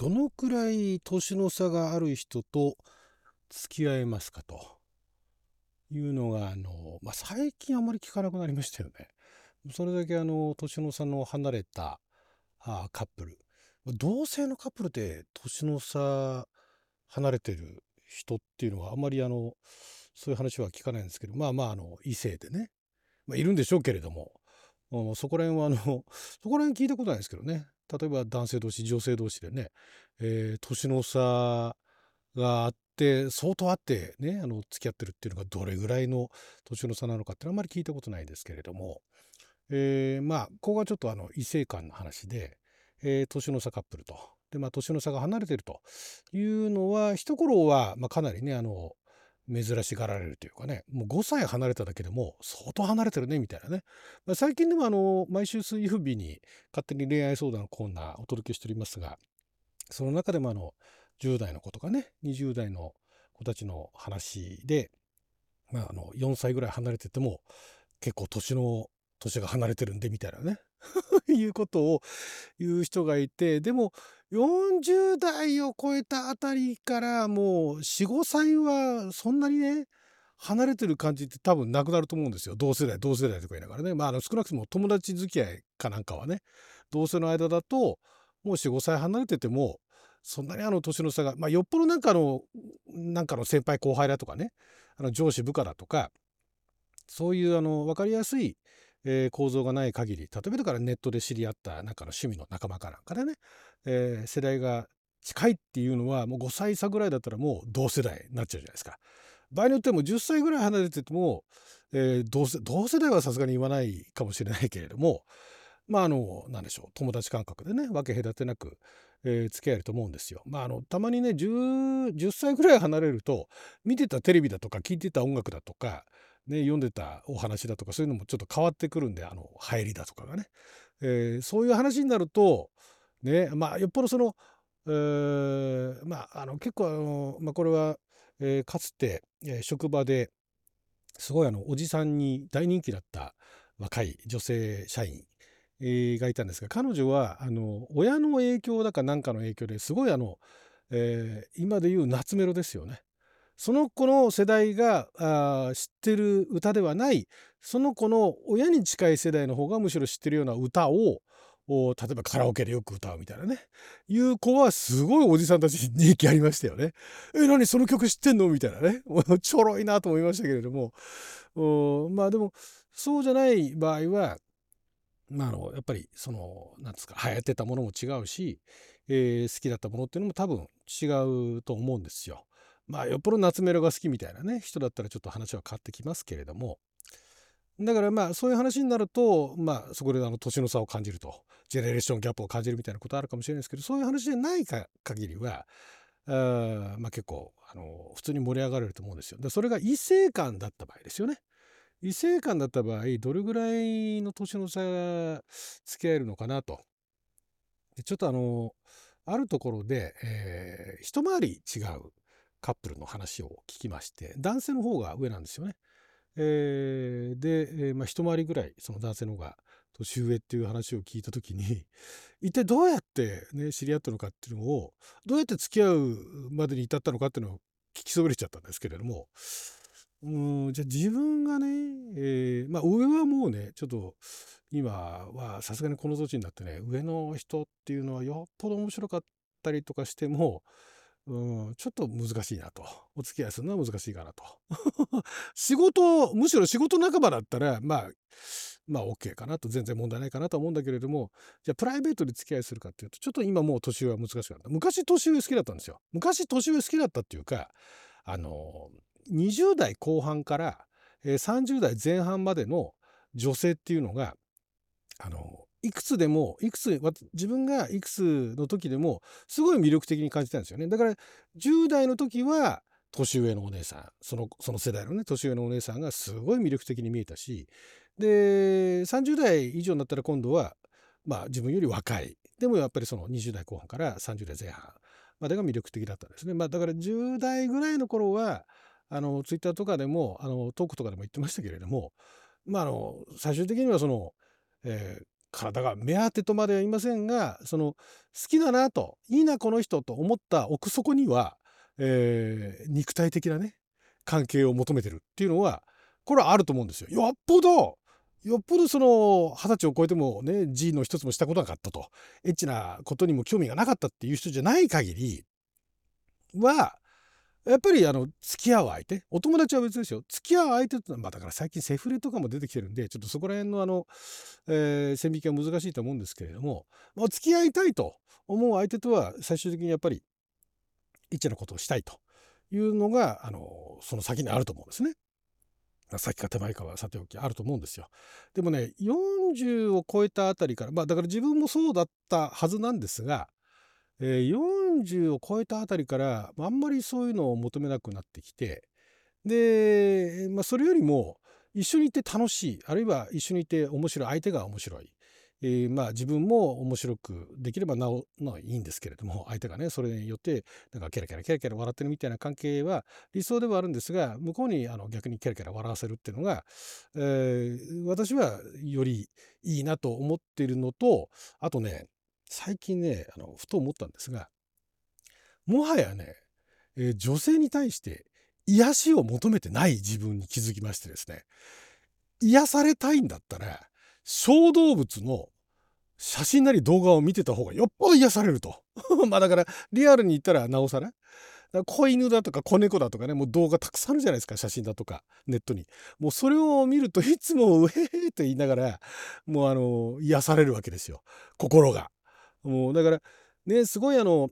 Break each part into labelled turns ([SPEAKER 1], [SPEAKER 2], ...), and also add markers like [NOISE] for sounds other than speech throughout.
[SPEAKER 1] どのくらい年の差がある人と付き合えますかというのが、あの、まあ、最近あまり聞かなくなりましたよね。それだけあの、年の差の離れたあカップル。同性のカップルって年の差離れてる人っていうのはあんまりあの、そういう話は聞かないんですけど、まあまあ、あの、異性でね、まあ、いるんでしょうけれども、そこら辺はあの、そこら辺聞いたことないですけどね。例えば男性同士、女性同士でね、えー、年の差があって、相当あってね、あの、付き合ってるっていうのがどれぐらいの年の差なのかってあんまり聞いたことないですけれども、えー、まあ、ここがちょっとあの、異性間の話で、えー、年の差カップルと。で、まあ、年の差が離れてるというのは、一頃は、まあ、かなりね、あの、珍しがられるというかね、もう5歳離れただけでも相当離れてるね、みたいなね。まあ、最近でもあの、毎週水曜日に勝手に恋愛相談のコーナーお届けしておりますが、その中でもあの、10代の子とかね、20代の子たちの話で、まあ、あの、4歳ぐらい離れてても、結構年の、年が離れてるんで、みたいなね。[LAUGHS] いうことを言う人がいて、でも40代を超えたあたりからもう4、5歳はそんなにね、離れてる感じって多分なくなると思うんですよ。同世代、同世代とか言いながらね。まあ、あの少なくとも友達付き合いかなんかはね、同性の間だと、もう4、5歳離れてても、そんなにあの年の差が、まあ、よっぽどなんかの、なんかの先輩後輩だとかね、あの上司部下だとか、そういうあの分かりやすいえー、構造がない限り例えばだからネットで知り合ったなんかの趣味の仲間かなんかでね、えー、世代が近いっていうのはもう5歳差ぐらいだったらもう同世代になっちゃうじゃないですか。場合によっても10歳ぐらい離れてても、えー、同世同世代はさすがに言わないかもしれないけれどもまああの何でしょう友達感覚でね分け隔てなく、えー、付き合えると思うんですよ。まああのたまにね 10, 10歳ぐらい離れると見てたテレビだとか聞いてた音楽だとかね、読んでたお話だとかそういうのもちょっと変わってくるんであの入りだとかがね、えー、そういう話になるとねまあよっぽどその、えー、まああの結構あの、まあ、これは、えー、かつて、えー、職場ですごいあのおじさんに大人気だった若い女性社員、えー、がいたんですが彼女はあの親の影響だかなんかの影響ですごいあの、えー、今でいう夏メロですよね。その子の世代があ知ってる歌ではないその子の親に近い世代の方がむしろ知ってるような歌を例えばカラオケでよく歌うみたいなね。いう子はすごいおじさんたちに人気ありましたよね。え何？その曲知ってんの？みたいなね。[LAUGHS] ちょろいなと思いましたけれども。まあでもそうじゃない場合はまあ、あのやっぱりそのなんですか流行ってたものも違うし、えー、好きだったものっていうのも多分違うと思うんですよ。まあよっぽど夏メロが好きみたいなね人だったらちょっと話は変わってきますけれどもだからまあそういう話になるとまあそこであの年の差を感じるとジェネレーションギャップを感じるみたいなことあるかもしれないですけどそういう話じゃないか限りはあまあ結構あの普通に盛り上がれると思うんですよ。でそれが異性間だった場合ですよね。異性間だった場合どれぐらいの年の差が付き合えるのかなと。でちょっとあのあるところで、えー、一回り違うカップルの話を聞きまして男性の方が上なんですよね。えー、で、えー、まあ、一回りぐらいその男性の方が年上っていう話を聞いた時に [LAUGHS] 一体どうやってね知り合ったのかっていうのをどうやって付き合うまでに至ったのかっていうのを聞きそびれちゃったんですけれどもうんじゃあ自分がね、えー、まあ上はもうねちょっと今はさすがにこの年になってね上の人っていうのはよっぽど面白かったりとかしてもうん、ちょっと難しいなと。お付き合いするのは難しいかなと。[LAUGHS] 仕事、むしろ仕事仲間だったら、まあ、まあ OK かなと、全然問題ないかなと思うんだけれども、じゃあプライベートで付き合いするかっていうと、ちょっと今もう年上は難しかった。昔年上好きだったんですよ。昔年上好きだったっていうか、あの、20代後半から30代前半までの女性っていうのが、あの、いくつでもいくつ自分がいくつの時でもすごい魅力的に感じたんですよねだから10代の時は年上のお姉さんそのその世代のね年上のお姉さんがすごい魅力的に見えたしで30代以上になったら今度はまあ自分より若いでもやっぱりその20代後半から30代前半までが魅力的だったんですね。まあ、だから10代ぐらいの頃はあのツイッターとかでもあのトークとかでも言ってましたけれども、まあ、あの最終的にはその、えー体が目当てとまでは言いませんがその好きだなといいなこの人と思った奥底には、えー、肉体的なね関係を求めてるっていうのはこれはあると思うんですよ。よっぽどよっぽどその二十歳を超えてもね G の一つもしたことなかったとエッチなことにも興味がなかったっていう人じゃない限りはやっぱりあの付き合う相手？お友達は別ですよ付き合う相手って、まあ、だから最近セフレとかも出てきてるんでちょっとそこら辺のあの、えー、線引きは難しいと思うんですけれども、まあ、付き合いたいと思う相手とは最終的にやっぱりエッチなことをしたいというのがあのその先にあると思うんですね。先か手前かはさておきあると思うんですよ。でもね40を超えたあたりからまあだから自分もそうだったはずなんですが、えー、40を超えたあたりからあんまりそういうのを求めなくなってきてで、まあ、それよりも一緒にいて楽しいあるいは一緒にいて面白い相手が面白い。えー、まあ自分も面白くできればなおいいんですけれども [LAUGHS] 相手がねそれによってなんかキャラキャラキャラキャラ笑ってるみたいな関係は理想ではあるんですが向こうにあの逆にキャラキャラ笑わせるっていうのが、えー、私はよりいいなと思っているのとあとね最近ねあのふと思ったんですがもはやね、えー、女性に対して癒しを求めてない自分に気づきましてですね癒されたいんだったら小動物の写真なり動画を見てた方がよっぽど癒されると。[LAUGHS] まあだからリアルに言ったらなおさら。ら子犬だとか子猫だとかねもう動画たくさんあるじゃないですか写真だとかネットにもうそれを見るといつも「うへへ」と言いながらもうあの癒されるわけですよ心がもうだからねすごいあの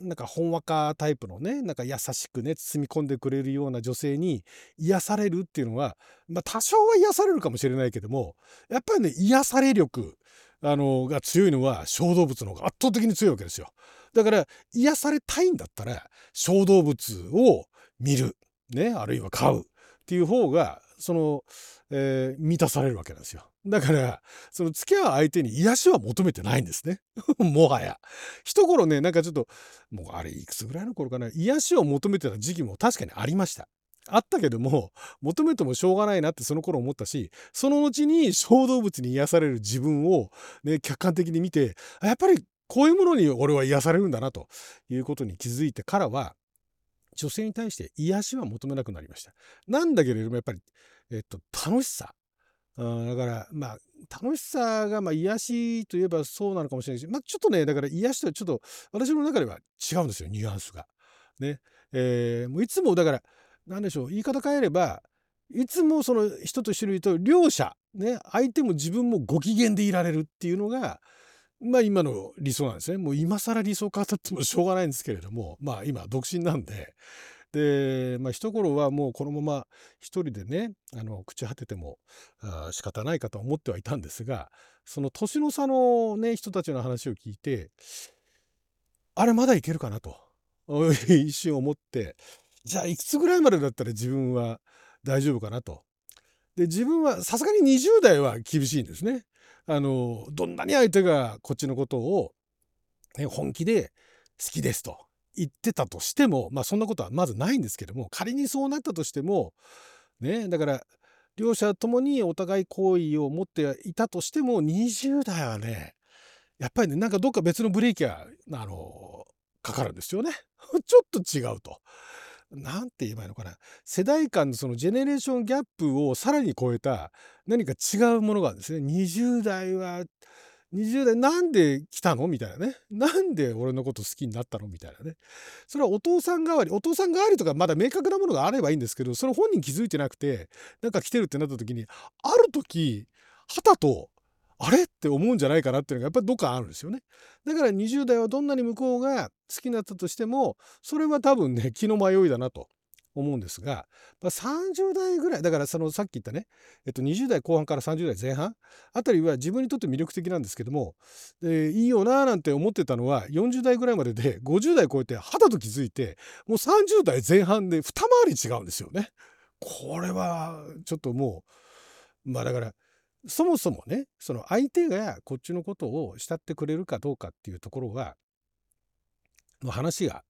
[SPEAKER 1] なんかほんわかタイプのねなんか優しくね包み込んでくれるような女性に癒されるっていうのは、まあ、多少は癒されるかもしれないけどもやっぱりね癒され力あのが強いのは小動物の方が圧倒的に強いわけですよ。だから癒されたいんだったら小動物を見る、ね、あるいは飼うっていう方がその、えー、満たされるわけなんですよ。だから、その付き合う相手に癒しは求めてないんですね。[LAUGHS] もはや。一頃ね、なんかちょっと、もうあれいくつぐらいの頃かな、癒しを求めてた時期も確かにありました。あったけども、求めてもしょうがないなってその頃思ったし、その後に小動物に癒される自分をね、客観的に見て、やっぱりこういうものに俺は癒されるんだなということに気づいてからは、女性に対して癒しは求めなくなりました。なんだけれどもやっぱり、えっと、楽しさだからまあ楽しさがまあ癒しといえばそうなのかもしれないし、まあ、ちょっとねだから癒しとはちょっと私の中では違うんですよニュアンスが。ねえー、もういつもだから何でしょう言い方変えればいつもその人と一緒にいると両者、ね、相手も自分もご機嫌でいられるっていうのがまあ今の理想なんですね。もう今更理想語ってもしょうがないんですけれどもまあ今独身なんでで、まあ、一頃はもうこのまま一人でねあの朽ち果ててもあ仕方ないかと思ってはいたんですがその年の差のね人たちの話を聞いてあれまだいけるかなと一瞬思ってじゃあいくつぐらいまでだったら自分は大丈夫かなと。で自分はさすがに20代は厳しいんですね。あのどんなに相手がこっちのことを、ね、本気で好きですと言ってたとしてもまあそんなことはまずないんですけども仮にそうなったとしてもねだから両者ともにお互い好意を持っていたとしても20代はねやっぱりねなんかどっか別のブレーキがかかるんですよね。[LAUGHS] ちょっと違うと。なんて言えばいいのかな世代間のそのジェネレーションギャップをさらに超えた何か違うものがですね。20代は20代なんで来たの？みたいなね。なんで俺のこと好きになったの？みたいなね。それはお父さん代わり、お父さん代わりとかまだ明確なものがあればいいんですけど、それ本人気づいてなくて、なんか来てるってなった時に、ある時、旗と、あれ？って思うんじゃないかなっていうのがやっぱりどっかあるんですよね。だから20代はどんなに向こうが好きになったとしても、それは多分ね、気の迷いだなと。思うんですが、まあ、30代ぐらいだからそのさっき言ったね、えっと、20代後半から30代前半あたりは自分にとって魅力的なんですけども、えー、いいよなーなんて思ってたのは40代ぐらいまでで50代超えて肌と気づいてもう30代前半で二回り違うんですよね。これはちょっともうまあだからそもそもねその相手がこっちのことを慕ってくれるかどうかっていうところはの話が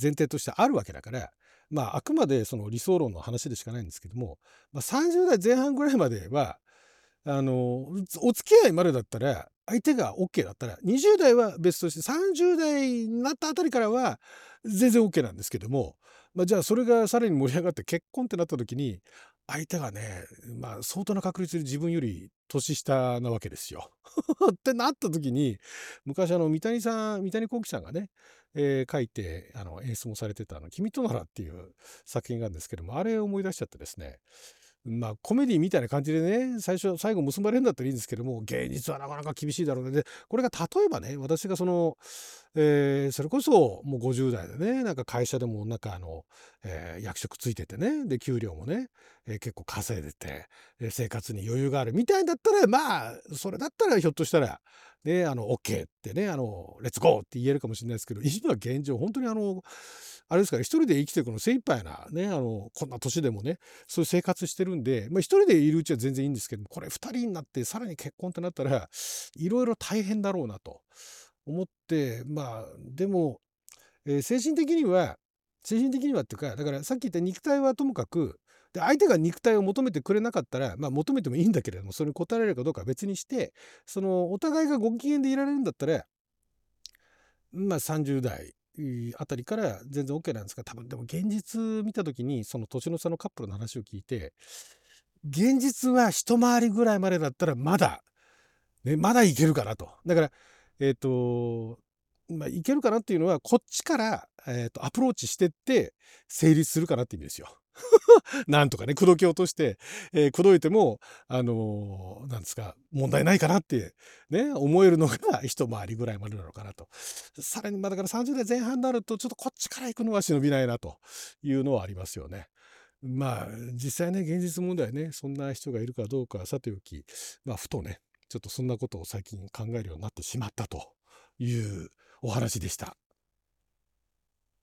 [SPEAKER 1] 前提としてあるわけだからまああくまでその理想論の話でしかないんですけども、まあ、30代前半ぐらいまではあの、お付き合いまでだったら、相手がオッケーだったら、20代は別として30代になったあたりからは全然オッケーなんですけども、ま、じゃあそれがさらに盛り上がって結婚ってなった時に、相手がね、まあ、相当な確率で自分より年下なわけですよ。[LAUGHS] ってなった時に、昔あの三谷さん三谷幸喜さんがね、えー書いてあの演出もされてたあの君とならっていう作品があるんですけども、あれを思い出しちゃってですね、まあ、コメディみたいな感じでね、最初最後結ばれるんだったらいいんですけども、現実はなかなか厳しいだろうね。で、これが例えばね、私がその、えーそれこそもう50代でね、なんか会社でもなんかあの、えー役職ついててね、で、給料もね、えー結構稼いでて、えー生活に余裕があるみたいだったら、まあ、それだったらひょっとしたら、ね、あの、OK ってね、あの、レッツゴーって言えるかもしれないですけど、今現状、本当にあの、あれですから、一人で生きていくの精一杯な、ね、あの、こんな年でもね、そういう生活してるんで、まあ、一人でいるうちは全然いいんですけど、これ二人になってさらに結婚ってなったら、いろいろ大変だろうなと。思って、まあ、でも、えー精神的には、精神的にはっていうか、だからさっき言った肉体はともかく、で相手が肉体を求めてくれなかったら、まあ、求めてもいいんだけれども、それに応えられるかどうかは別にして、そのお互いがご機嫌でいられるんだったら、まあ、30代あたりから全然 OK なんですが、多分でも現実見た時に、その年の差のカップルの話を聞いて、現実は一回りぐらいまでだったらまだ、ね、まだいけるかなと。だから、えっ、と、まあ、いけるかなっていうのは、こっちから、えーとアプローチしてって成立するかなって意味ですよ。[LAUGHS] なんとかね、口説き落として、えー口説いても、あのーなんですか、問題ないかなって、ね、思えるのが [LAUGHS] 一回りぐらいまでなのかなと。さらに、まあだから30代前半になると、ちょっとこっちから行くのは忍びないなというのはありますよね。まあ、実際ね、現実問題ね、そんな人がいるかどうかはさておき、まあ、ふとね、ちょっとそんなことを最近考えるようになってしまったというお話でした。